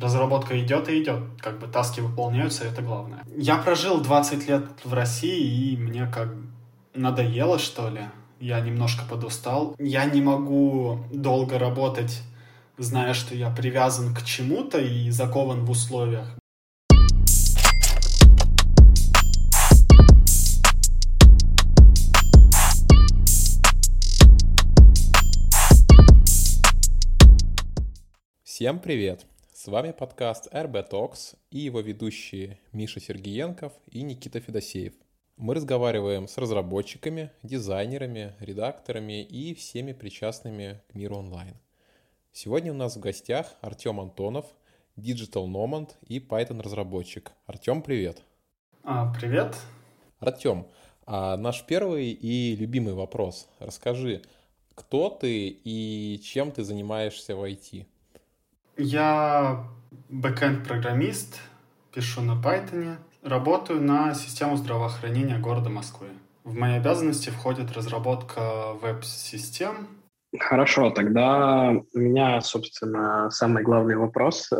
Разработка идет и идет, как бы таски выполняются, это главное. Я прожил 20 лет в России, и мне как надоело, что ли. Я немножко подустал. Я не могу долго работать, зная, что я привязан к чему-то и закован в условиях. Всем привет! С вами подкаст RB Talks и его ведущие Миша Сергеенков и Никита Федосеев. Мы разговариваем с разработчиками, дизайнерами, редакторами и всеми причастными к миру онлайн. Сегодня у нас в гостях Артем Антонов, Digital Nomad и Python-разработчик. Артем, привет! А, привет! Артем, а наш первый и любимый вопрос. Расскажи, кто ты и чем ты занимаешься в IT? Я бэкэнд-программист, пишу на Python, работаю на систему здравоохранения города Москвы. В мои обязанности входит разработка веб-систем. Хорошо, тогда у меня, собственно, самый главный вопрос.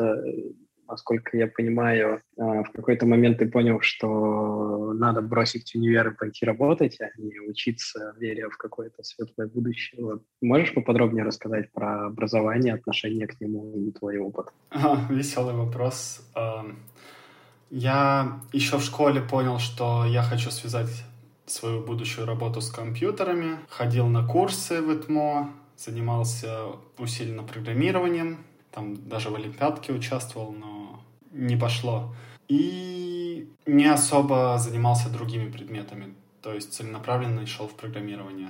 Э, насколько я понимаю, э, в какой-то момент ты понял, что надо бросить универ и пойти работать, а не учиться, веря в какое-то светлое будущее. Вот. Можешь поподробнее рассказать про образование, отношение к нему и твой опыт? А, веселый вопрос. Эм, я еще в школе понял, что я хочу связать свою будущую работу с компьютерами, ходил на курсы в ИТМО, занимался усиленно программированием, там даже в Олимпиадке участвовал, но не пошло. И не особо занимался другими предметами, то есть целенаправленно шел в программирование.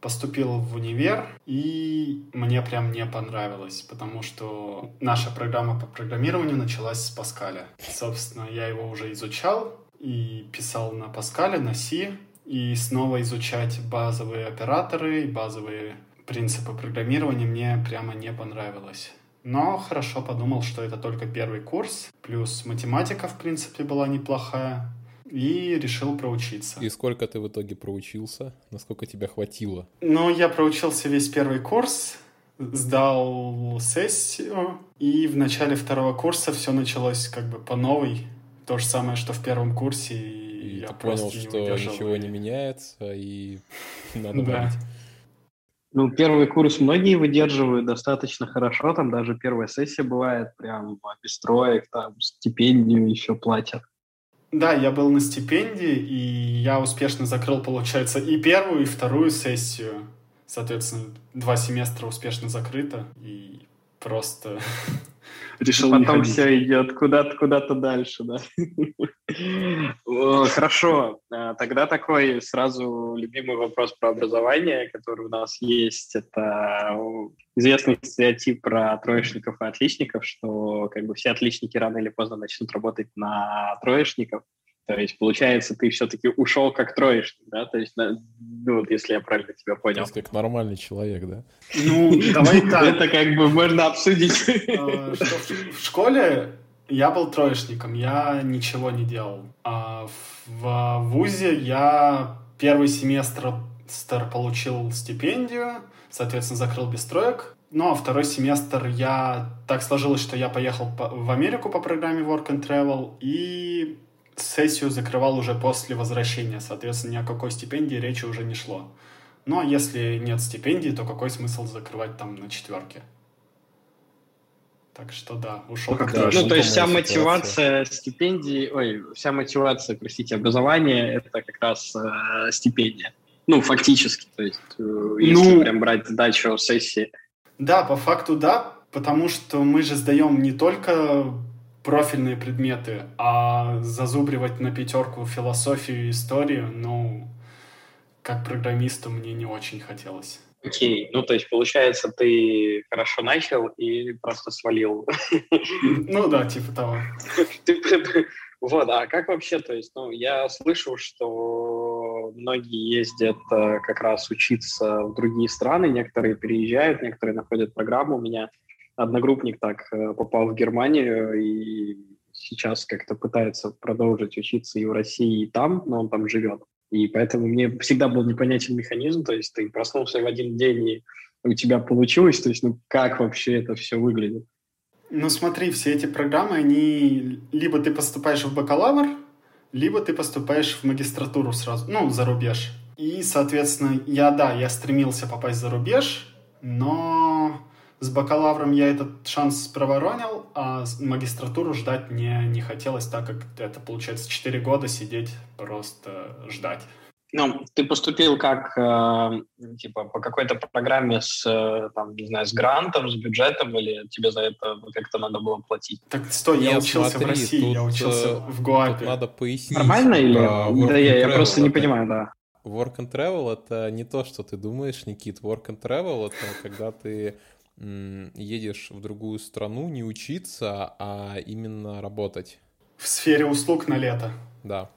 Поступил в универ, и мне прям не понравилось, потому что наша программа по программированию началась с Паскаля. Собственно, я его уже изучал и писал на Паскале, на C, и снова изучать базовые операторы базовые принципы программирования мне прямо не понравилось. Но хорошо подумал, что это только первый курс, плюс математика, в принципе, была неплохая, и решил проучиться. И сколько ты в итоге проучился? Насколько тебя хватило? Ну, я проучился весь первый курс, сдал сессию, и в начале второго курса все началось как бы по новой. То же самое, что в первом курсе, и, и я ты понял, что ничего не меняется, и надо брать. Ну, первый курс многие выдерживают достаточно хорошо, там даже первая сессия бывает прям без троек, там стипендию еще платят. Да, я был на стипендии, и я успешно закрыл, получается, и первую, и вторую сессию. Соответственно, два семестра успешно закрыто, и просто решил Потом все идет куда-то куда-то дальше, да. Хорошо, а, тогда такой сразу любимый вопрос про образование, который у нас есть. Это известный стереотип про троечников и отличников, что как бы все отличники рано или поздно начнут работать на троечников. То есть, получается, ты все-таки ушел как троечник, да? То есть, ну, вот если я правильно тебя понял. как нормальный человек, да? Ну, давай так. Это как бы можно обсудить. А, в школе я был троечником, я ничего не делал. А в ВУЗе я первый семестр получил стипендию, соответственно, закрыл без троек. Ну, а второй семестр я... Так сложилось, что я поехал в Америку по программе Work and Travel, и сессию закрывал уже после возвращения, соответственно, ни о какой стипендии речи уже не шло. Ну, а если нет стипендии, то какой смысл закрывать там на четверке? Так что да, ушел. Ну, да, ну то есть вся мотивация стипендии, ой, вся мотивация, простите, образования это как раз э, стипендия. Ну, фактически, то есть, э, если ну, прям брать задачу сессии. Да, по факту да, потому что мы же сдаем не только профильные предметы, а зазубривать на пятерку философию и историю, ну, как программисту мне не очень хотелось. Окей, okay. ну то есть получается ты хорошо начал и просто свалил. Ну да, типа того. Вот, а как вообще, то есть, ну, я слышу, что многие ездят э, как раз учиться в другие страны, некоторые переезжают, некоторые находят программу. У меня одногруппник так э, попал в Германию и сейчас как-то пытается продолжить учиться и в России, и там, но он там живет. И поэтому мне всегда был непонятен механизм, то есть ты проснулся в один день, и у тебя получилось, то есть ну как вообще это все выглядит? Ну смотри, все эти программы, они либо ты поступаешь в бакалавр, либо ты поступаешь в магистратуру сразу, ну, за рубеж. И, соответственно, я, да, я стремился попасть за рубеж, но с бакалавром я этот шанс проворонил, а магистратуру ждать мне не хотелось, так как это, получается, 4 года сидеть, просто ждать. Ну, ты поступил как, э, типа, по какой-то программе с, э, там, не знаю, с грантом, с бюджетом, или тебе за это как-то надо было платить? Так, стой, Нет, я учился смотри, в России, тут, я учился в Гуапе. Тут надо пояснить. Нормально или? Да, я, я просто не понимаю, да. Work and travel — это не то, что ты думаешь, Никит. Work and travel — это когда ты едешь в другую страну не учиться, а именно работать. В сфере услуг на лето. Да.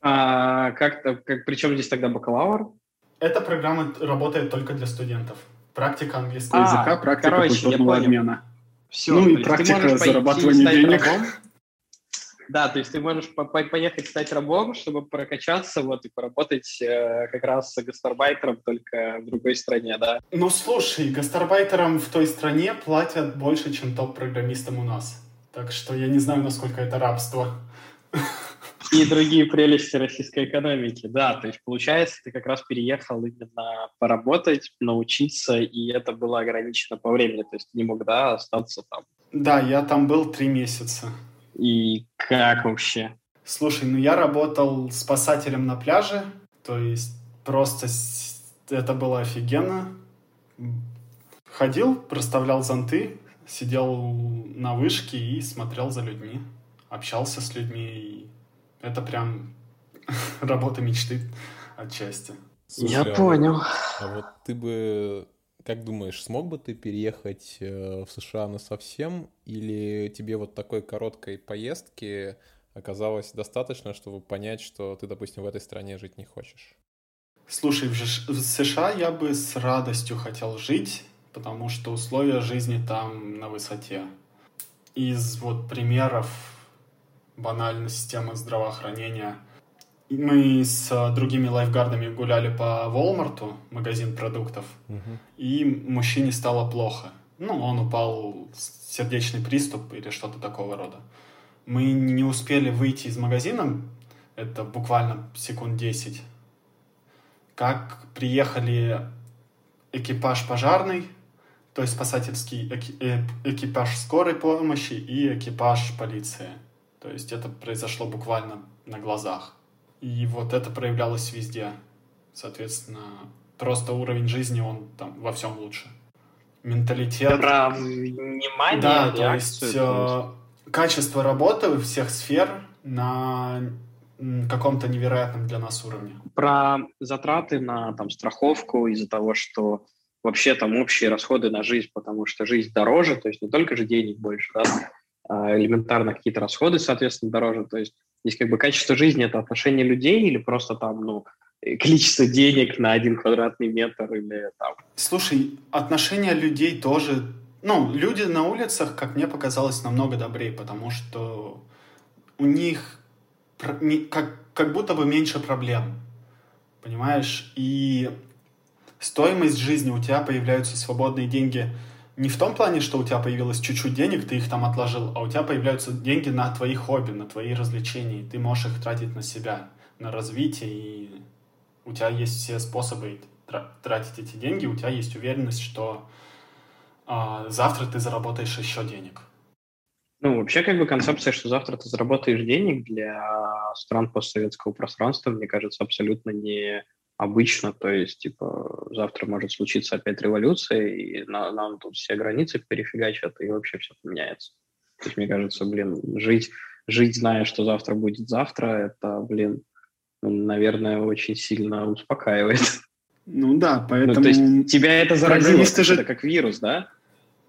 А как-то, как, причем здесь тогда бакалавр? Эта программа работает только для студентов. Практика английского а, языка, практика короче, культурного обмена. Все, ну и практика зарабатывания денег. Рабом. Да, то есть ты можешь по поехать стать рабом, чтобы прокачаться, вот, и поработать э, как раз с гастарбайтером, только в другой стране, да? Ну, слушай, гастарбайтерам в той стране платят больше, чем топ-программистам у нас. Так что я не знаю, насколько это рабство. И другие прелести российской экономики, да. То есть, получается, ты как раз переехал именно поработать, научиться, и это было ограничено по времени. То есть, не мог, да, остаться там. Да, я там был три месяца. И как вообще? Слушай, ну я работал спасателем на пляже, то есть просто это было офигенно. Ходил, проставлял зонты, сидел на вышке и смотрел за людьми, общался с людьми. И это прям работа мечты отчасти. Слушай, Я а понял. Вот, а вот ты бы как думаешь, смог бы ты переехать э, в США на совсем, или тебе вот такой короткой поездки оказалось достаточно, чтобы понять, что ты, допустим, в этой стране жить не хочешь? Слушай, в, США я бы с радостью хотел жить, потому что условия жизни там на высоте. Из вот примеров банальной системы здравоохранения – мы с э, другими лайфгардами гуляли по Волмарту, магазин продуктов, угу. и мужчине стало плохо. Ну, он упал, сердечный приступ или что-то такого рода. Мы не успели выйти из магазина, это буквально секунд 10, как приехали экипаж пожарный, то есть спасательский э, экипаж скорой помощи и экипаж полиции. То есть это произошло буквально на глазах. И вот это проявлялось везде. Соответственно, просто уровень жизни, он там во всем лучше. Менталитет. Про внимание, Да, то есть э, качество работы всех сфер на каком-то невероятном для нас уровне. Про затраты на там, страховку из-за того, что вообще там общие расходы на жизнь, потому что жизнь дороже, то есть не только же денег больше, да, элементарно какие-то расходы, соответственно, дороже. То есть Здесь как бы качество жизни – это отношение людей или просто там, ну, количество денег на один квадратный метр или там? Слушай, отношения людей тоже... Ну, люди на улицах, как мне показалось, намного добрее, потому что у них как, как будто бы меньше проблем, понимаешь? И стоимость жизни, у тебя появляются свободные деньги – не в том плане, что у тебя появилось чуть-чуть денег, ты их там отложил, а у тебя появляются деньги на твои хобби, на твои развлечения. Ты можешь их тратить на себя, на развитие, и у тебя есть все способы тратить эти деньги, у тебя есть уверенность, что а, завтра ты заработаешь еще денег. Ну, вообще, как бы концепция, что завтра ты заработаешь денег для стран постсоветского пространства, мне кажется, абсолютно не обычно, то есть, типа, завтра может случиться опять революция, и на, нам тут все границы перефигачат, и вообще все поменяется. То есть, мне кажется, блин, жить, жить, зная, что завтра будет завтра, это, блин, наверное, очень сильно успокаивает. Ну да, поэтому... Ну, то есть тебя это заразило, же... это как вирус, да?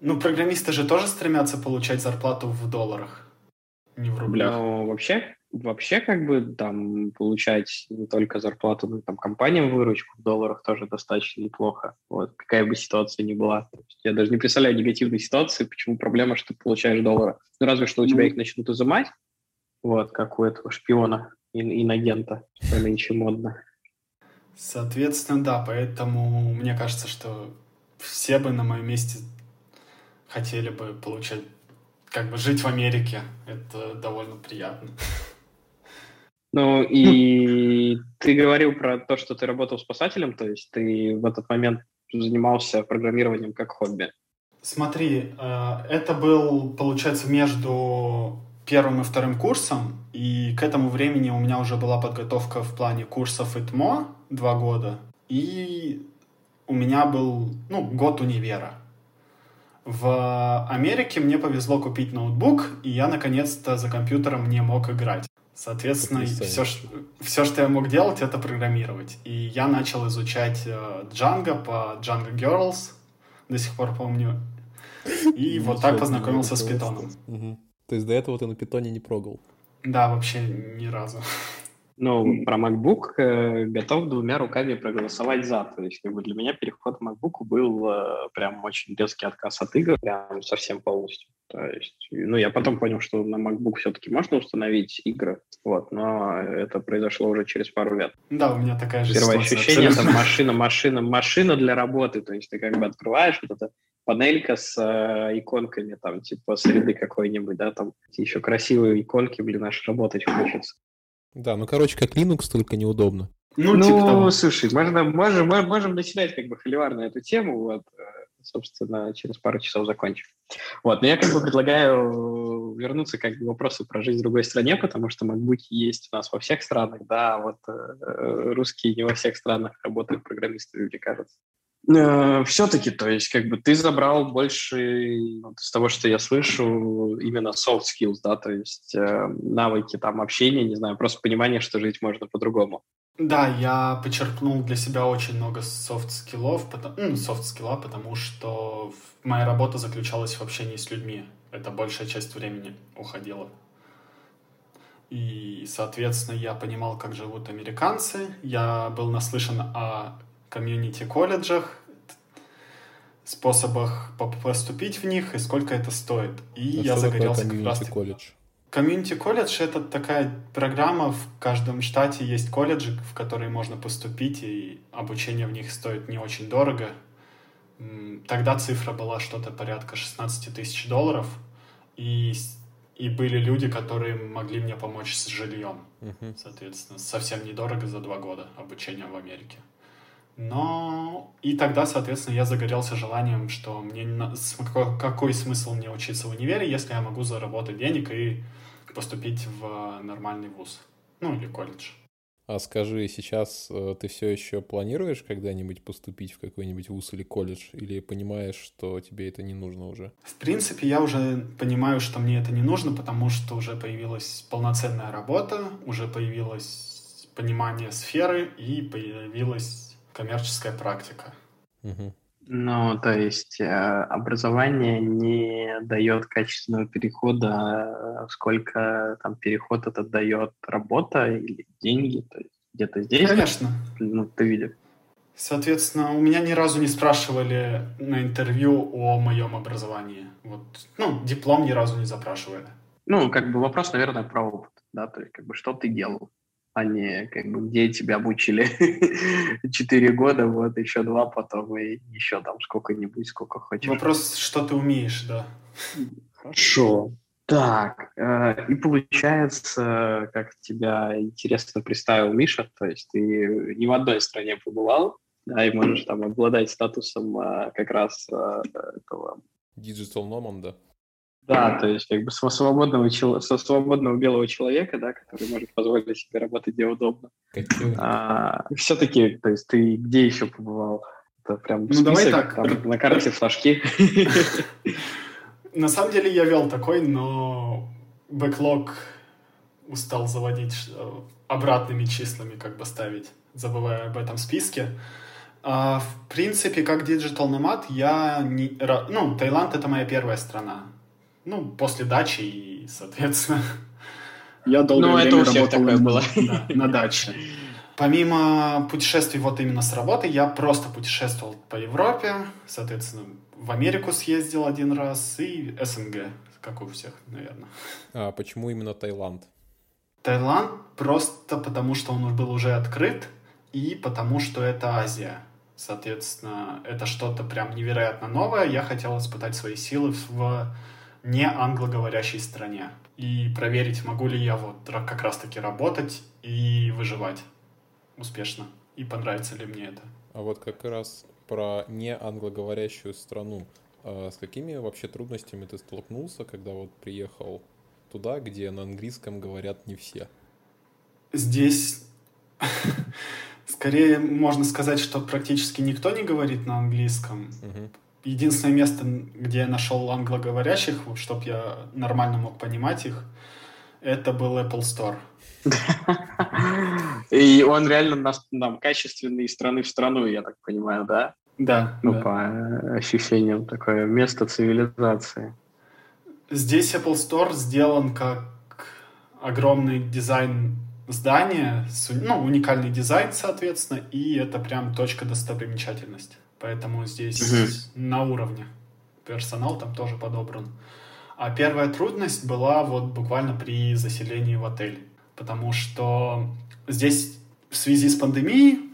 Ну, программисты же тоже стремятся получать зарплату в долларах, не в рублях. Ну, вообще, вообще как бы там получать не только зарплату, но там компаниям выручку в долларах тоже достаточно неплохо. Вот какая бы ситуация ни была. Я даже не представляю негативной ситуации, почему проблема, что ты получаешь доллары. Ну разве что у тебя mm. их начнут изымать, вот, как у этого шпиона, ин инагента, что нынче модно. Соответственно, да, поэтому мне кажется, что все бы на моем месте хотели бы получать как бы жить в Америке. Это довольно приятно. Ну и ты говорил про то, что ты работал спасателем, то есть ты в этот момент занимался программированием как хобби. Смотри, э, это был, получается, между первым и вторым курсом, и к этому времени у меня уже была подготовка в плане курсов ИТМО два года, и у меня был, ну, год универа. В Америке мне повезло купить ноутбук, и я наконец-то за компьютером не мог играть. Соответственно, все, все, что я мог делать, это программировать. И я начал изучать э, Django по Django Girls, до сих пор помню. И вот так познакомился с питоном. То есть до этого ты на питоне не прогал? Да, вообще ни разу. Ну, про MacBook э, готов двумя руками проголосовать за. То есть, как бы для меня переход к MacBook был э, прям очень резкий отказ от игр, прям совсем полностью. То есть, ну, я потом понял, что на MacBook все-таки можно установить игры, вот, но это произошло уже через пару лет. Да, у меня такая же Первое ситуация, ощущение, абсолютно. это машина, машина, машина для работы, то есть ты как бы открываешь вот это панелька с э, иконками, там, типа среды какой-нибудь, да, там еще красивые иконки, блин, аж работать хочется. Да, ну, короче, как Linux, только неудобно. Ну, ну типа того. слушай, можно, можем, можем начинать как бы холивар на эту тему, вот, э, собственно, через пару часов закончим. Вот, но я как бы предлагаю вернуться как бы к вопросу про жизнь в другой стране, потому что MacBook есть у нас во всех странах, да, а вот э, русские не во всех странах работают программисты, мне кажется. Э, все-таки, то есть, как бы ты забрал больше вот, из того, что я слышу, именно soft skills, да, то есть э, навыки там общения, не знаю, просто понимание, что жить можно по-другому. Да, я почерпнул для себя очень много софт-скиллов, ну, софт-скилла, потому что моя работа заключалась в общении с людьми. Это большая часть времени уходила. И, соответственно, я понимал, как живут американцы. Я был наслышан о community-колледжах, способах поступить в них и сколько это стоит. И а я загорелся как раз... колледж? Комьюнити колледж — это такая программа, в каждом штате есть колледжи, в которые можно поступить, и обучение в них стоит не очень дорого. Тогда цифра была что-то порядка 16 тысяч долларов, и, и были люди, которые могли мне помочь с жильем. Uh-huh. Соответственно, совсем недорого за два года обучения в Америке. Но и тогда, соответственно, я загорелся желанием, что мне какой, какой смысл мне учиться в универе, если я могу заработать денег и поступить в нормальный вуз, ну или колледж. А скажи, сейчас э, ты все еще планируешь когда-нибудь поступить в какой-нибудь вуз или колледж, или понимаешь, что тебе это не нужно уже? В принципе, я уже понимаю, что мне это не нужно, потому что уже появилась полноценная работа, уже появилось понимание сферы и появилась коммерческая практика. Угу. Ну, то есть э, образование не дает качественного перехода, сколько там переход этот дает работа или деньги, то есть где-то здесь. Конечно. Ну, ты видишь. Соответственно, у меня ни разу не спрашивали на интервью о моем образовании. Вот, ну, диплом ни разу не запрашивали. Ну, как бы вопрос, наверное, про опыт, да, то есть как бы что ты делал а не как бы где тебя обучили четыре года, вот еще два потом и еще там сколько-нибудь, сколько хочешь. Вопрос, что ты умеешь, да. Хорошо. Так, э, и получается, как тебя интересно представил Миша, то есть ты ни в одной стране побывал, да, и можешь там обладать статусом э, как раз э, этого... Digital Nomad, да? Да, то есть как бы со свободного, со свободного белого человека, да, который может позволить себе работать где удобно. А, все-таки, то есть ты где еще побывал? Это прям ну, список, давай так. Там, на карте флажки. На самом деле я вел такой, но бэклог устал заводить обратными числами, как бы ставить, забывая об этом списке. А, в принципе, как Digital Nomad, я не... Ну, Таиланд — это моя первая страна ну, после дачи и, соответственно, я долгое ну, время это работал такое было. Да, на даче. Помимо путешествий вот именно с работы, я просто путешествовал по Европе, соответственно, в Америку съездил один раз и СНГ, как у всех, наверное. А почему именно Таиланд? Таиланд просто потому, что он был уже открыт, и потому что это Азия. Соответственно, это что-то прям невероятно новое. Я хотел испытать свои силы в не англоговорящей стране. И проверить, могу ли я вот как раз-таки работать и выживать успешно. И понравится ли мне это. А вот как раз про не англоговорящую страну. А с какими вообще трудностями ты столкнулся, когда вот приехал туда, где на английском говорят не все? Здесь скорее можно сказать, что практически никто не говорит на английском. Угу. Единственное место, где я нашел англоговорящих, чтобы я нормально мог понимать их, это был Apple Store. И он реально нам качественный из страны в страну, я так понимаю, да? Да. Ну, да. по ощущениям, такое место цивилизации. Здесь Apple Store сделан как огромный дизайн здания, ну, уникальный дизайн, соответственно, и это прям точка достопримечательности. Поэтому здесь угу. на уровне. Персонал там тоже подобран. А первая трудность была вот буквально при заселении в отель. Потому что здесь в связи с пандемией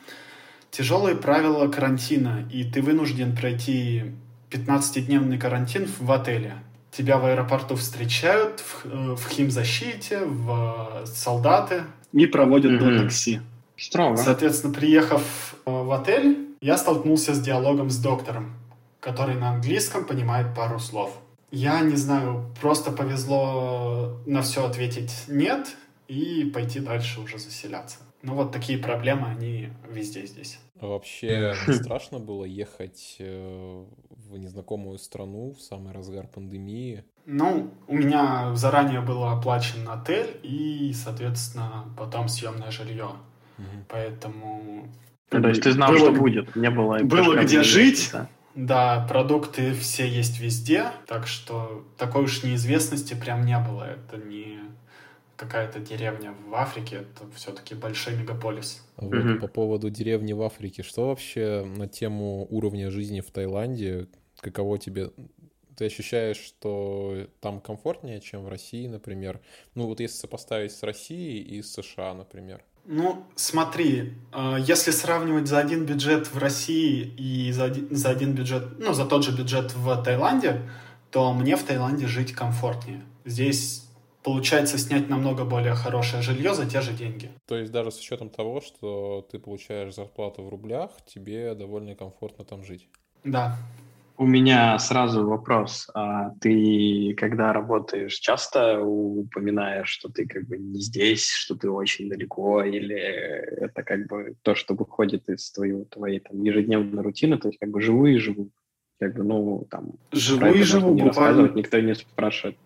тяжелые правила карантина, и ты вынужден пройти 15-дневный карантин в отеле. Тебя в аэропорту встречают, в, э, в химзащите, в солдаты. И проводят mm-hmm. до такси. Строго. Соответственно, приехав э, в отель, я столкнулся с диалогом с доктором, который на английском понимает пару слов. Я не знаю, просто повезло на все ответить «нет» и пойти дальше уже заселяться. Ну вот такие проблемы, они везде здесь. А вообще страшно было ехать э, в незнакомую страну в самый разгар пандемии? Ну, у меня заранее был оплачен отель и, соответственно, потом съемное жилье. Угу. Поэтому то есть ты знал, было, что будет, не было... Было где жить, да? да, продукты все есть везде, так что такой уж неизвестности прям не было. Это не какая-то деревня в Африке, это все-таки большой мегаполис. Вот угу. по поводу деревни в Африке, что вообще на тему уровня жизни в Таиланде, каково тебе ты ощущаешь, что там комфортнее, чем в России, например? Ну вот если сопоставить с Россией и с США, например. Ну, смотри, э, если сравнивать за один бюджет в России и за один, за один бюджет, ну, за тот же бюджет в Таиланде, то мне в Таиланде жить комфортнее. Здесь получается снять намного более хорошее жилье за те же деньги. То есть даже с учетом того, что ты получаешь зарплату в рублях, тебе довольно комфортно там жить? Да. У меня сразу вопрос. А ты, когда работаешь, часто упоминаешь, что ты как бы не здесь, что ты очень далеко, или это как бы то, что выходит из твоего, твоей там, ежедневной рутины, то есть как бы живу и живу? Как бы, ну, там... Живу и живу, не буквально. Никто не спрашивает.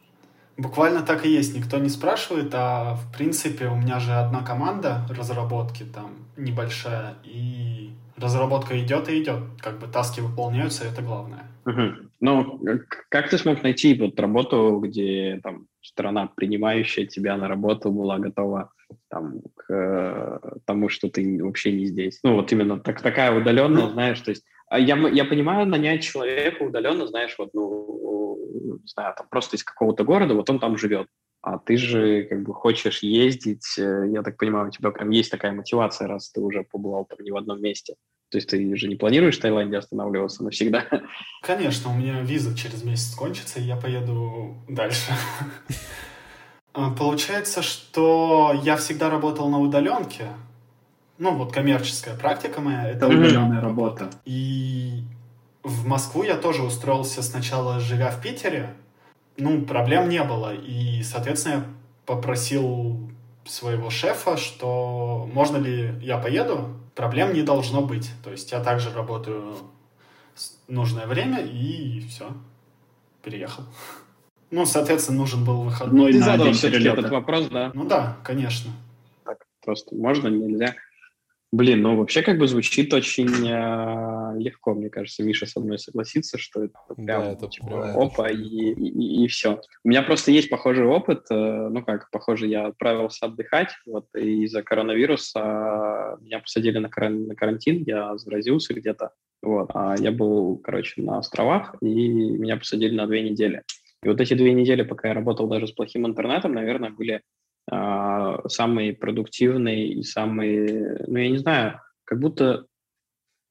Буквально так и есть, никто не спрашивает, а в принципе у меня же одна команда разработки там небольшая, и разработка идет и идет, как бы таски выполняются, это главное. Угу. Ну, как ты смог найти вот работу, где там страна, принимающая тебя на работу, была готова там, к э, тому, что ты вообще не здесь? Ну, вот именно так, такая удаленная, ну, знаешь, то есть а я, я понимаю, нанять человека удаленно, знаешь, вот, ну, не знаю, там просто из какого-то города, вот он там живет. А ты же как бы хочешь ездить, э, я так понимаю, у тебя прям есть такая мотивация, раз ты уже побывал там не в одном месте. То есть ты же не планируешь в Таиланде останавливаться навсегда? Конечно, у меня виза через месяц кончится, и я поеду дальше. А, получается, что я всегда работал на удаленке. Ну, вот коммерческая практика моя — это удаленная работа. И в Москву я тоже устроился сначала, живя в Питере. Ну, проблем не было. И, соответственно, я попросил своего шефа, что можно ли я поеду, проблем не должно быть. То есть я также работаю нужное время и все, переехал. Ну, соответственно, нужен был выходной ну, ты на задал все-таки этот вопрос, да? Ну да, конечно. Так, просто можно, нельзя? Блин, ну вообще как бы звучит очень э, легко, мне кажется, Миша со мной согласится, что это прям да, это типа, прям, опа и, и, и все. У меня просто есть похожий опыт, э, ну как, похоже, я отправился отдыхать, вот, из-за коронавируса меня посадили на, каран, на карантин, я заразился где-то, вот, а я был, короче, на островах, и меня посадили на две недели. И вот эти две недели, пока я работал даже с плохим интернетом, наверное, были а, самый продуктивный и самый, ну, я не знаю, как будто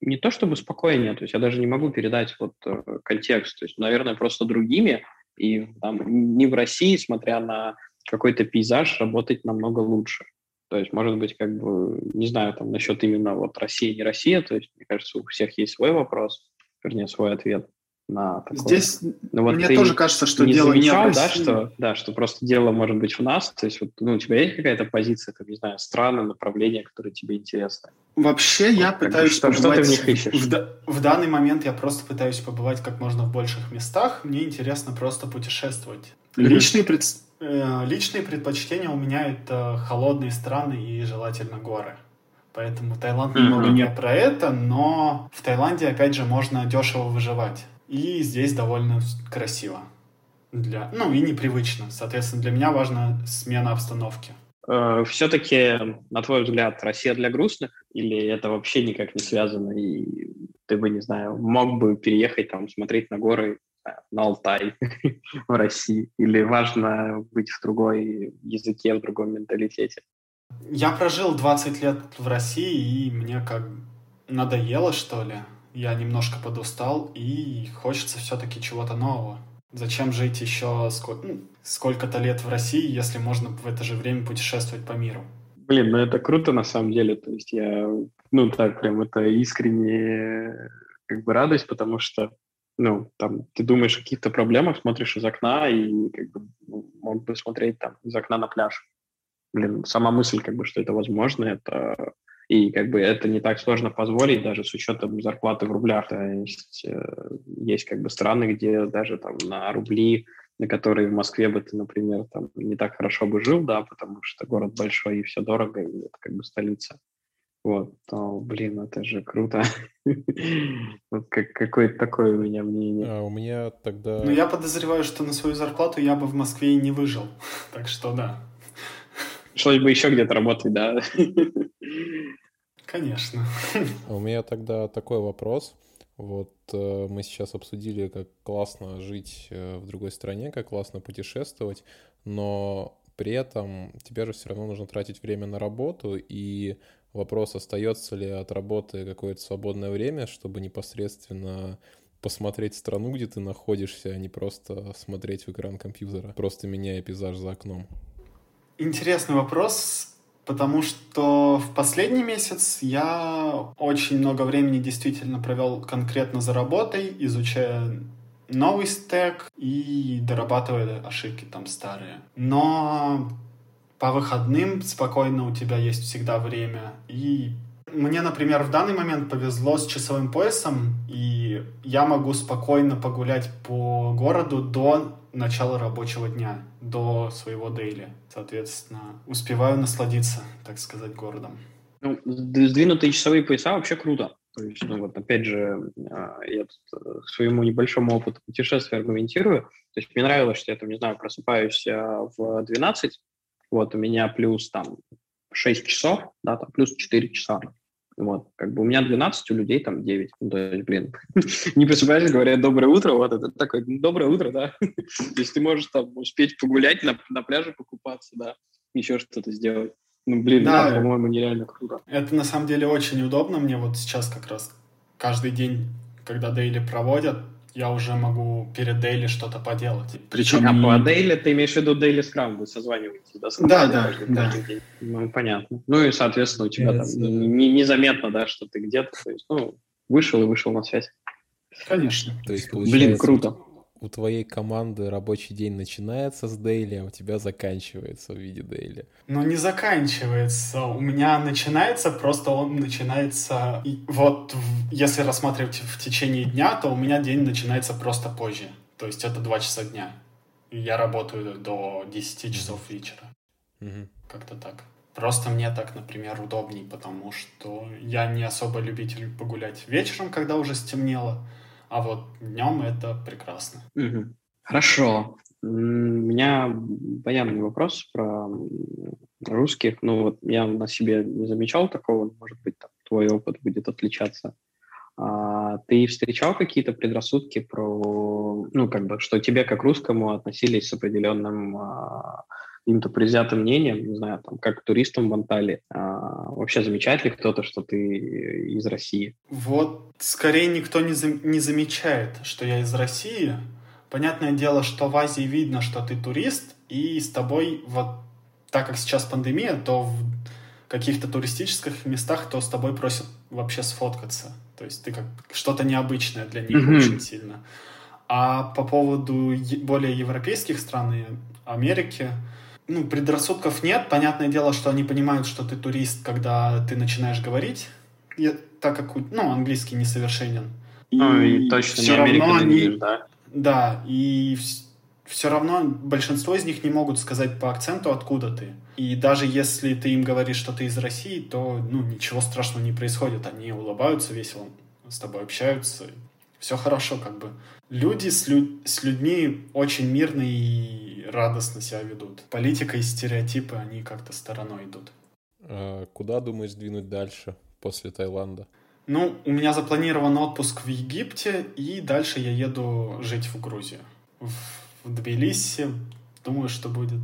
не то чтобы спокойнее, то есть я даже не могу передать вот э, контекст, то есть, наверное, просто другими, И там не в России, смотря на какой-то пейзаж, работать намного лучше. То есть, может быть, как бы, не знаю, там, насчет именно вот Россия, не Россия, то есть, мне кажется, у всех есть свой вопрос, вернее, свой ответ на такое. Здесь ну, вот мне тоже кажется, что не дело замечал, не да, что, да, что просто дело может быть в нас, то есть вот, ну, у тебя есть какая-то позиция, там, не знаю, страны, направления, которые тебе интересны? Вообще вот, я пытаюсь что, побывать... Что ты в них ищешь? В, в данный момент я просто пытаюсь побывать как можно в больших местах, мне интересно просто путешествовать. Mm-hmm. Личные, пред... Э, личные предпочтения у меня это холодные страны и желательно горы. Поэтому Таиланд немного mm-hmm. не про это, но в Таиланде, опять же, можно дешево выживать. И здесь довольно красиво. Для, ну и непривычно. Соответственно, для меня важна смена обстановки. Э, Все-таки, на твой взгляд, Россия для грустных? Или это вообще никак не связано? И ты бы, не знаю, мог бы переехать там, смотреть на горы на Алтай в России? Или важно быть в другой языке, в другом менталитете? Я прожил 20 лет в России, и мне как надоело, что ли я немножко подустал, и хочется все-таки чего-то нового. Зачем жить еще сколько, ну, сколько-то лет в России, если можно в это же время путешествовать по миру? Блин, ну это круто на самом деле. То есть я, ну так прям это искренне как бы радость, потому что, ну, там, ты думаешь о каких-то проблемах, смотришь из окна и как бы ну, мог бы смотреть там из окна на пляж. Блин, сама мысль, как бы, что это возможно, это и как бы это не так сложно позволить даже с учетом зарплаты в рублях. То есть э, есть как бы страны, где даже там на рубли, на которые в Москве бы ты, например, там не так хорошо бы жил, да, потому что город большой и все дорого, и это как бы столица. Вот, то, блин, это же круто. Вот как, какое-то такое у меня мнение. А у меня тогда... Ну, я подозреваю, что на свою зарплату я бы в Москве и не выжил. Так что да. Пришлось бы еще где-то работать, да. Конечно. У меня тогда такой вопрос. Вот э, мы сейчас обсудили, как классно жить э, в другой стране, как классно путешествовать, но при этом тебе же все равно нужно тратить время на работу, и вопрос, остается ли от работы какое-то свободное время, чтобы непосредственно посмотреть страну, где ты находишься, а не просто смотреть в экран компьютера, просто меняя пейзаж за окном. Интересный вопрос. Потому что в последний месяц я очень много времени действительно провел конкретно за работой, изучая новый стек и дорабатывая ошибки там старые. Но по выходным спокойно у тебя есть всегда время. И мне, например, в данный момент повезло с часовым поясом, и я могу спокойно погулять по городу до начала рабочего дня до своего дейли. Соответственно, успеваю насладиться, так сказать, городом. Ну, сдвинутые часовые пояса вообще круто. То есть, ну вот опять же, а, я тут э, своему небольшому опыту путешествия аргументирую. То есть мне нравилось, что я там, не знаю, просыпаюсь а, в 12, вот у меня плюс там 6 часов, да, там плюс 4 часа. Вот, как бы у меня 12, у людей там 9. Ну, то есть, блин, не просыпаешься, говорят «доброе утро», вот это такое «доброе утро», да. то есть ты можешь там успеть погулять, на, на пляже покупаться, да, еще что-то сделать. Ну, блин, да, это, по-моему, нереально круто. Это на самом деле очень удобно. Мне вот сейчас как раз каждый день, когда дейли проводят, я уже могу перед дейли что-то поделать. Причем... А по дейли ты имеешь в виду дейли скрам, вы созваниваетесь, да? Да, да, каждый, да. Каждый день. Ну, понятно. Ну и, соответственно, у тебя там не, незаметно, да, что ты где-то, то есть, ну, вышел и вышел на связь. Конечно. То есть, Блин, круто у твоей команды рабочий день начинается с дейли, а у тебя заканчивается в виде дейли? Ну, не заканчивается. У меня начинается, просто он начинается... И вот если рассматривать в течение дня, то у меня день начинается просто позже. То есть это 2 часа дня. И я работаю до 10 часов вечера. Угу. Как-то так. Просто мне так, например, удобней, потому что я не особо любитель погулять вечером, когда уже стемнело. А вот днем это прекрасно. Хорошо. У меня понятный вопрос про русских. Ну вот я на себе не замечал такого, может быть, там, твой опыт будет отличаться. А, ты встречал какие-то предрассудки про, ну, как бы, что тебе как русскому относились с определенным а, каким-то предвзятым мнением, не знаю, там, как туристам в Анталии. А, вообще замечает ли кто-то, что ты из России? Вот, скорее никто не, за, не замечает, что я из России, Понятное дело, что в Азии видно, что ты турист, и с тобой, вот так как сейчас пандемия, то в каких-то туристических местах, то с тобой просят вообще сфоткаться. То есть ты как что-то необычное для них mm-hmm. очень сильно. А по поводу более европейских стран и Америки, ну, предрассудков нет. Понятное дело, что они понимают, что ты турист, когда ты начинаешь говорить, и, так как, ну, английский несовершенен. Ну, и, и точно все не равно они, да? Да, и все равно большинство из них не могут сказать по акценту, откуда ты. И даже если ты им говоришь, что ты из России, то ну, ничего страшного не происходит. Они улыбаются весело, с тобой общаются. Все хорошо, как бы. Люди с, лю- с людьми очень мирно и радостно себя ведут. Политика и стереотипы, они как-то стороной идут. А куда думаешь двинуть дальше после Таиланда? Ну, у меня запланирован отпуск в Египте, и дальше я еду жить в Грузию. В, в Тбилиси. Думаю, что будет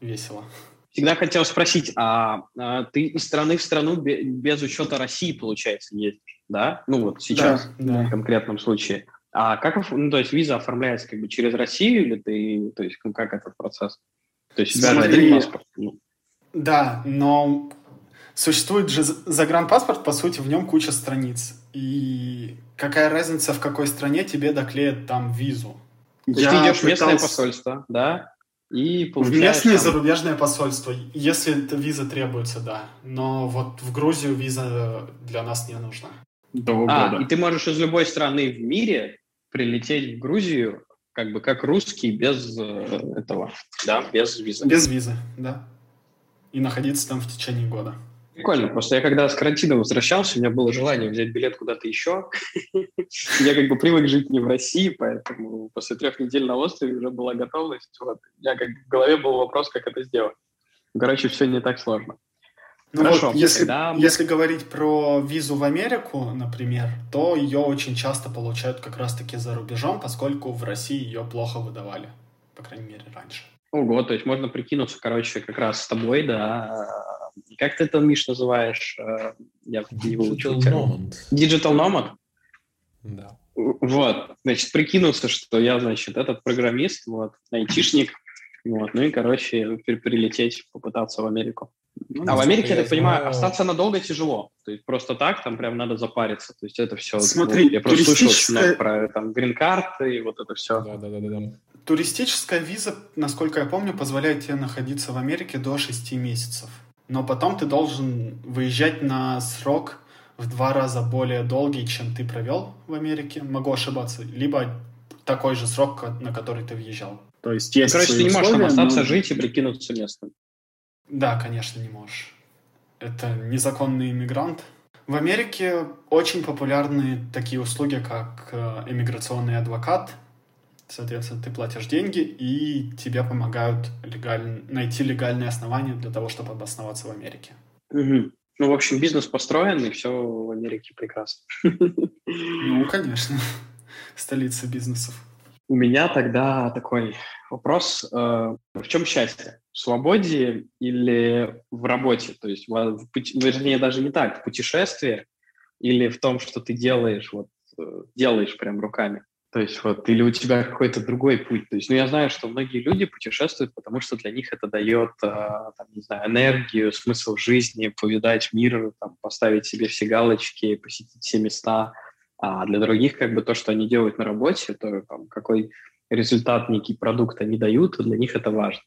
весело. Всегда хотел спросить, а, а ты из страны в страну без учета России, получается, ездишь, да? Ну вот сейчас, да, в конкретном случае. А как, ну, то есть виза оформляется как бы через Россию или ты, то есть ну, как этот процесс? То есть у тебя один паспорт? Ну. Да, но существует же загранпаспорт, по сути, в нем куча страниц. И какая разница, в какой стране тебе доклеят там визу? То есть ты идешь в местное посольство, да? И получаешь... В местное там... зарубежное посольство, если это виза требуется, да. Но вот в Грузию виза для нас не нужна. До а, года. и ты можешь из любой страны в мире прилететь в Грузию, как бы как русский, без э, этого, да, без визы. Без визы, да. И находиться там в течение года. Прикольно. Просто я когда с карантина возвращался, у меня было желание взять билет куда-то еще. Я как бы привык жить не в России, поэтому после трех недель на острове уже была готовность. Вот. У меня как в голове был вопрос, как это сделать. Короче, все не так сложно. Ну Хорошо, вот, если, тогда... если говорить про визу в Америку, например, то ее очень часто получают как раз-таки за рубежом, поскольку в России ее плохо выдавали, по крайней мере, раньше. Ого, то есть можно прикинуться, короче, как раз с тобой, да, как ты это, Миш, называешь? Э, я не выучил. Digital Nomad. Digital Nomad? Да. Вот, значит, прикинулся, что я, значит, этот программист, вот, айтишник, вот, ну и, короче, прилететь, попытаться в Америку. Ну, а в Америке, я, я так понимаю, знаю... остаться надолго тяжело. То есть просто так там прям надо запариться. То есть это все... Смотри, вот, я просто туристическая... слышал очень много про там грин-карты и вот это все. Да, да, да, да, да. Туристическая виза, насколько я помню, позволяет тебе находиться в Америке до 6 месяцев но потом ты должен выезжать на срок в два раза более долгий, чем ты провел в Америке. Могу ошибаться. Либо такой же срок, на который ты въезжал. То есть есть Короче, ты не можешь там остаться но... жить и прикинуться местным. Да, конечно, не можешь. Это незаконный иммигрант. В Америке очень популярны такие услуги, как э, иммиграционный адвокат, Соответственно, ты платишь деньги, и тебе помогают легаль... найти легальные основания для того, чтобы обосноваться в Америке. Угу. Ну, в общем, бизнес построен, и все в Америке прекрасно. Ну, конечно. Столица бизнесов. У меня тогда такой вопрос. Э, в чем счастье? В свободе или в работе? То есть, в, вернее, даже не так, в путешествии или в том, что ты делаешь, вот, э, делаешь прям руками? То есть вот, или у тебя какой-то другой путь. То есть, ну, я знаю, что многие люди путешествуют, потому что для них это дает, э, там, не знаю, энергию, смысл жизни, повидать мир, там, поставить себе все галочки, посетить все места. А для других, как бы, то, что они делают на работе, то, там, какой результат, некий продукт они дают, для них это важно.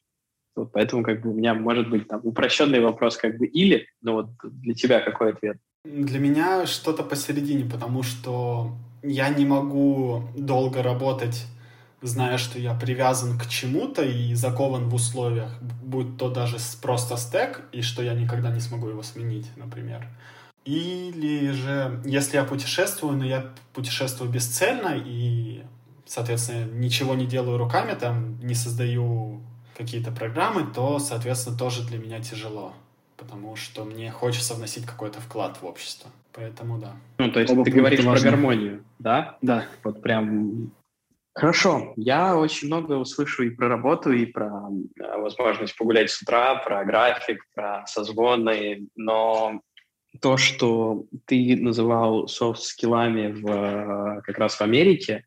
Вот поэтому, как бы, у меня может быть там упрощенный вопрос, как бы, или, но вот для тебя какой ответ? Для меня что-то посередине, потому что я не могу долго работать, зная, что я привязан к чему-то и закован в условиях, будь то даже просто стек, и что я никогда не смогу его сменить, например. Или же, если я путешествую, но я путешествую бесцельно и, соответственно, ничего не делаю руками, там, не создаю какие-то программы, то, соответственно, тоже для меня тяжело, потому что мне хочется вносить какой-то вклад в общество. Поэтому да. Ну, то есть Оба ты говоришь важны. про гармонию, да? Да. Вот прям Хорошо. Я очень много услышу и про работу, и про э, возможность погулять с утра, про график, про созвоны, но то, что ты называл софт-скиллами в, как раз в Америке,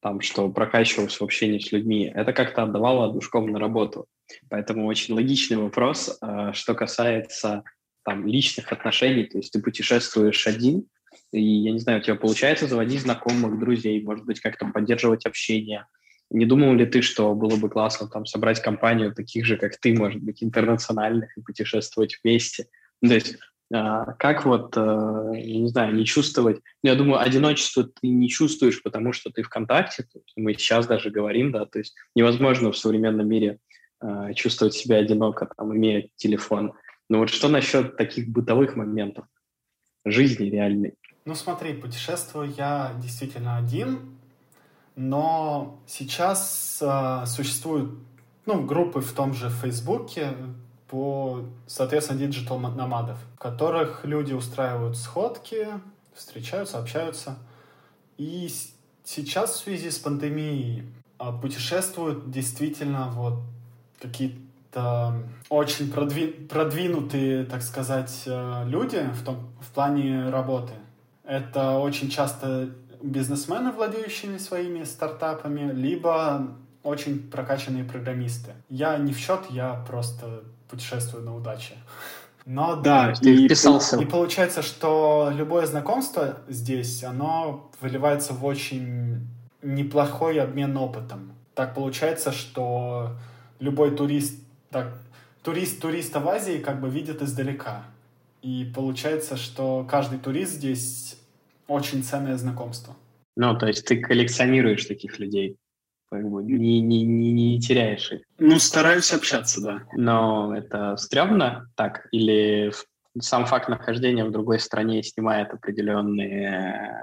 там, что прокачивался в общении с людьми, это как-то отдавало душком на работу. Поэтому очень логичный вопрос, э, что касается там личных отношений, то есть ты путешествуешь один, и, я не знаю, у тебя получается заводить знакомых, друзей, может быть, как-то поддерживать общение. Не думал ли ты, что было бы классно там собрать компанию таких же, как ты, может быть, интернациональных и путешествовать вместе? Ну, то есть как вот, э, не знаю, не чувствовать... Ну, я думаю, одиночество ты не чувствуешь, потому что ты ВКонтакте, мы сейчас даже говорим, да, то есть невозможно в современном мире э, чувствовать себя одиноко, там, имея телефон. Но вот что насчет таких бытовых моментов жизни реальной? Ну смотри, путешествую я действительно один, но сейчас э, существуют ну, группы в том же Фейсбуке по, соответственно, digital nomad ов, в которых люди устраивают сходки, встречаются, общаются. И сейчас в связи с пандемией э, путешествуют действительно вот какие-то очень продви продвинутые, так сказать, э, люди в, том, в плане работы. Это очень часто бизнесмены, владеющие своими стартапами, либо очень прокачанные программисты. Я не в счет, я просто путешествую на удаче. Но да, и, вписался. и получается, что любое знакомство здесь, оно выливается в очень неплохой обмен опытом. Так получается, что любой турист, так, турист туриста в Азии как бы видит издалека. И получается, что каждый турист здесь очень ценное знакомство. Ну, то есть ты коллекционируешь таких людей, как бы не, не, не, не теряешь их. Ну, стараюсь общаться, да. Но это стрёмно так? Или сам факт нахождения в другой стране снимает определенные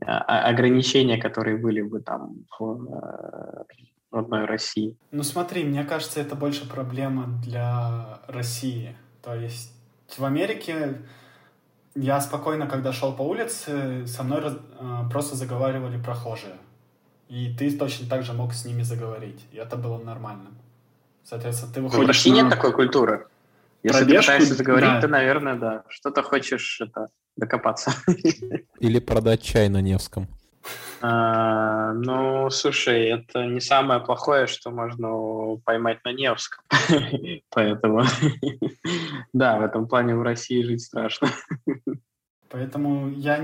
э, ограничения, которые были бы там в э, родной России? Ну, смотри, мне кажется, это больше проблема для России. То есть в Америке я спокойно, когда шел по улице, со мной раз, э, просто заговаривали прохожие. И ты точно так же мог с ними заговорить. И это было нормально. Соответственно, ты выходишь... В России на... нет такой культуры. Если Пробежку, ты пытаешься заговорить, да. то, наверное, да. Что-то хочешь это, докопаться. Или продать чай на Невском. А, ну, слушай, это не самое плохое, что можно поймать на Невском. Поэтому, да, в этом плане в России жить страшно. Поэтому я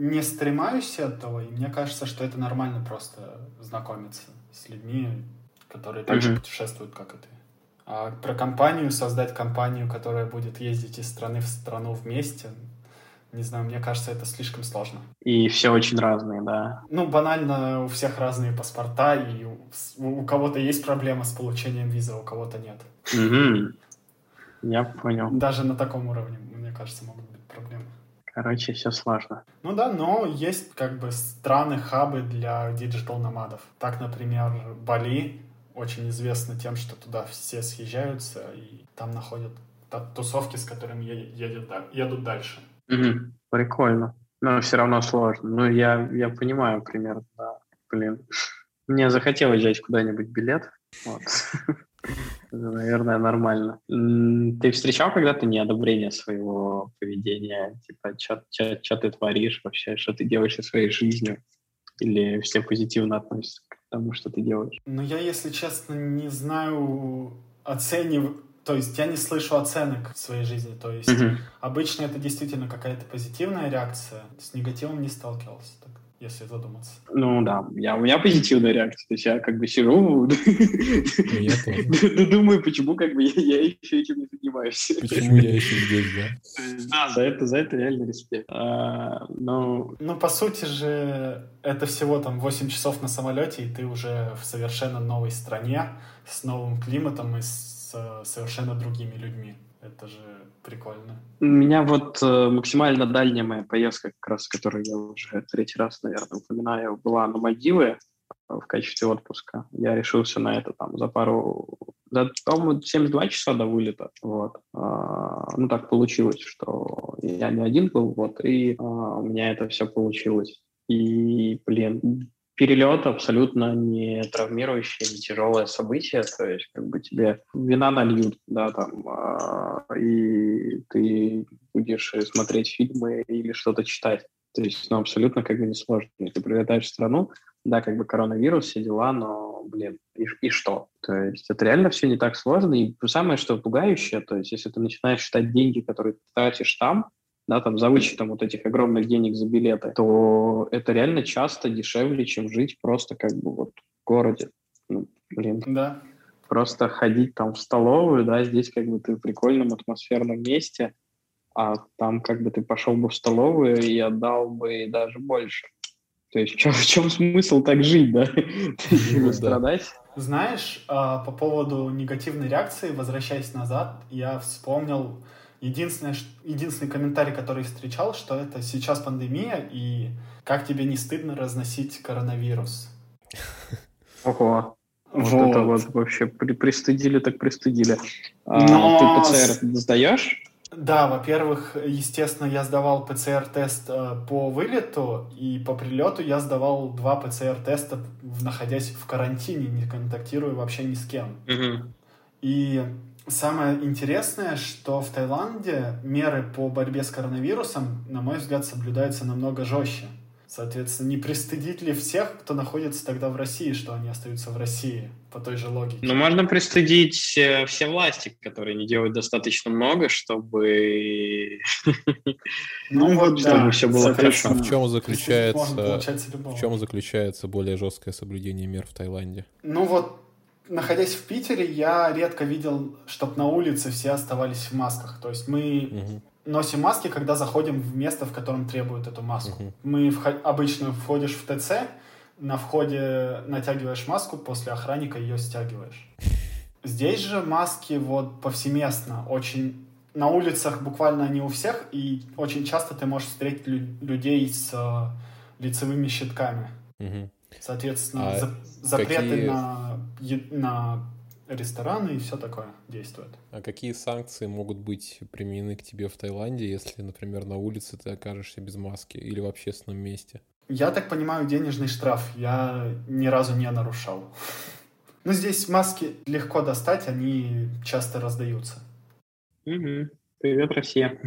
не стремаюсь этого, и мне кажется, что это нормально просто знакомиться с людьми, которые также путешествуют, как и ты. А про компанию, создать компанию, которая будет ездить из страны в страну вместе, не знаю, мне кажется, это слишком сложно. И все очень разные, да. Ну, банально, у всех разные паспорта, и у, у кого-то есть проблема с получением визы, а у кого-то нет. Угу. Я понял. Даже на таком уровне, мне кажется, могут. Короче, все сложно. Ну да, но есть как бы страны, хабы для digital nomad ов. Так, например, Бали очень известно тем, что туда все съезжаются и там находят тусовки, с которыми едет, едут дальше. Угу. Прикольно. Но все равно сложно. Ну, я, я понимаю примерно, да. Блин. Мне захотелось взять куда-нибудь билет. Вот. Наверное, нормально. Ты встречал когда-то неодобрение своего поведения? Типа, что ты творишь вообще, что ты делаешь со своей жизнью? Или все позитивно относятся к тому, что ты делаешь? Ну, я, если честно, не знаю, оценив то есть я не слышу оценок в своей жизни. То есть mm-hmm. обычно это действительно какая-то позитивная реакция. С негативом не сталкивался, так, если задуматься. Ну да, я, у меня позитивная реакция. То есть я как бы сижу, думаю, почему как бы я еще этим не занимаюсь. Почему я еще здесь, да? Да, за это, за это реально респект. А, ну... ну, по сути же, это всего там 8 часов на самолете, и ты уже в совершенно новой стране, с новым климатом и с совершенно другими людьми. Это же прикольно. У меня вот э, максимально дальняя моя поездка, как раз, которую я уже третий раз, наверное, упоминаю, была на Мальдивы э, в качестве отпуска. Я решился на это там за пару... За, по-моему, 72 часа до вылета. Вот. А, ну, так получилось, что я не один был, вот, и а, у меня это все получилось. И, блин, перелет абсолютно не травмирующее, не тяжелое событие, то есть как бы тебе вина нальют, да, там, э, и ты будешь смотреть фильмы или что-то читать. То есть, ну, абсолютно как бы несложно. Ты прилетаешь в страну, да, как бы коронавирус, все дела, но, блин, и, и что? То есть это реально все не так сложно. И самое, что пугающее, то есть если ты начинаешь считать деньги, которые ты тратишь там, да, там, за вычетом вот этих огромных денег за билеты, то это реально часто дешевле, чем жить просто как бы вот в городе. Ну, блин. Да. Просто ходить там в столовую, да, здесь как бы ты в прикольном атмосферном месте, а там как бы ты пошел бы в столовую и отдал бы даже больше. То есть в чем, в чем смысл так жить, да? Ну страдать? Знаешь, а, по поводу негативной реакции, возвращаясь назад, я вспомнил единственный, единственный комментарий, который встречал, что это сейчас пандемия, и как тебе не стыдно разносить коронавирус? Ого. Вот, вот это вот вообще при, пристыдили, так пристыдили. А, Но... Ты ПЦР сдаешь? Да, во-первых, естественно, я сдавал ПЦР-тест э, по вылету, и по прилету я сдавал два ПЦР-теста, находясь в карантине, не контактируя вообще ни с кем. Угу. И самое интересное, что в Таиланде меры по борьбе с коронавирусом, на мой взгляд, соблюдаются намного жестче. Соответственно, не пристыдить ли всех, кто находится тогда в России, что они остаются в России по той же логике? Ну, можно пристыдить э, все власти, которые не делают достаточно много, чтобы, ну, вот, чтобы все было хорошо. В чем заключается, в чем заключается более жесткое соблюдение мер в Таиланде? Ну вот, находясь в Питере, я редко видел, чтобы на улице все оставались в масках. То есть мы угу носим маски, когда заходим в место, в котором требуют эту маску. Uh-huh. Мы вход- обычно входишь в ТЦ, на входе натягиваешь маску, после охранника ее стягиваешь. Здесь же маски вот повсеместно, очень на улицах буквально не у всех, и очень часто ты можешь встретить лю- людей с э, лицевыми щитками. Угу. Соответственно, а за- запреты какие... на, на рестораны и все такое действует. А какие санкции могут быть применены к тебе в Таиланде, если, например, на улице ты окажешься без маски или в общественном месте? Я так понимаю, денежный штраф я ни разу не нарушал. Но здесь маски легко достать, они часто раздаются. Угу. Привет, Россия.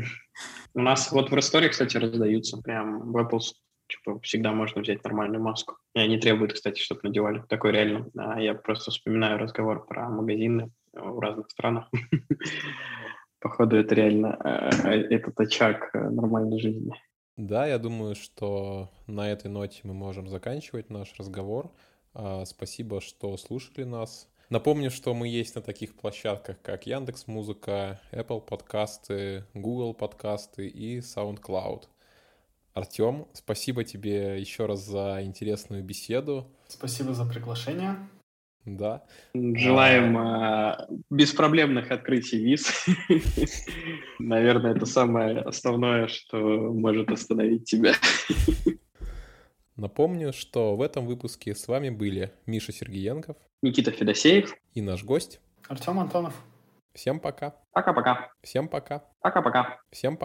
У нас вот в Ресторе, кстати, раздаются. Прям в Apple типа, всегда можно взять нормальную маску. И они требуют, кстати, чтобы надевали. Такой реально. А я просто вспоминаю разговор про магазины в разных странах. Походу, это реально э, этот очаг э, нормальной жизни. Да, я думаю, что на этой ноте мы можем заканчивать наш разговор. А, спасибо, что слушали нас. Напомню, что мы есть на таких площадках, как Яндекс Музыка, Apple подкасты, Google подкасты и SoundCloud. Артем, спасибо тебе еще раз за интересную беседу. Спасибо за приглашение. Да. Желаем а... беспроблемных открытий виз. Наверное, это самое основное, что может остановить тебя. Напомню, что в этом выпуске с вами были Миша Сергеенков, Никита Федосеев и наш гость Артем Антонов. Всем пока. Пока-пока. Всем пока. Пока-пока. Всем пока.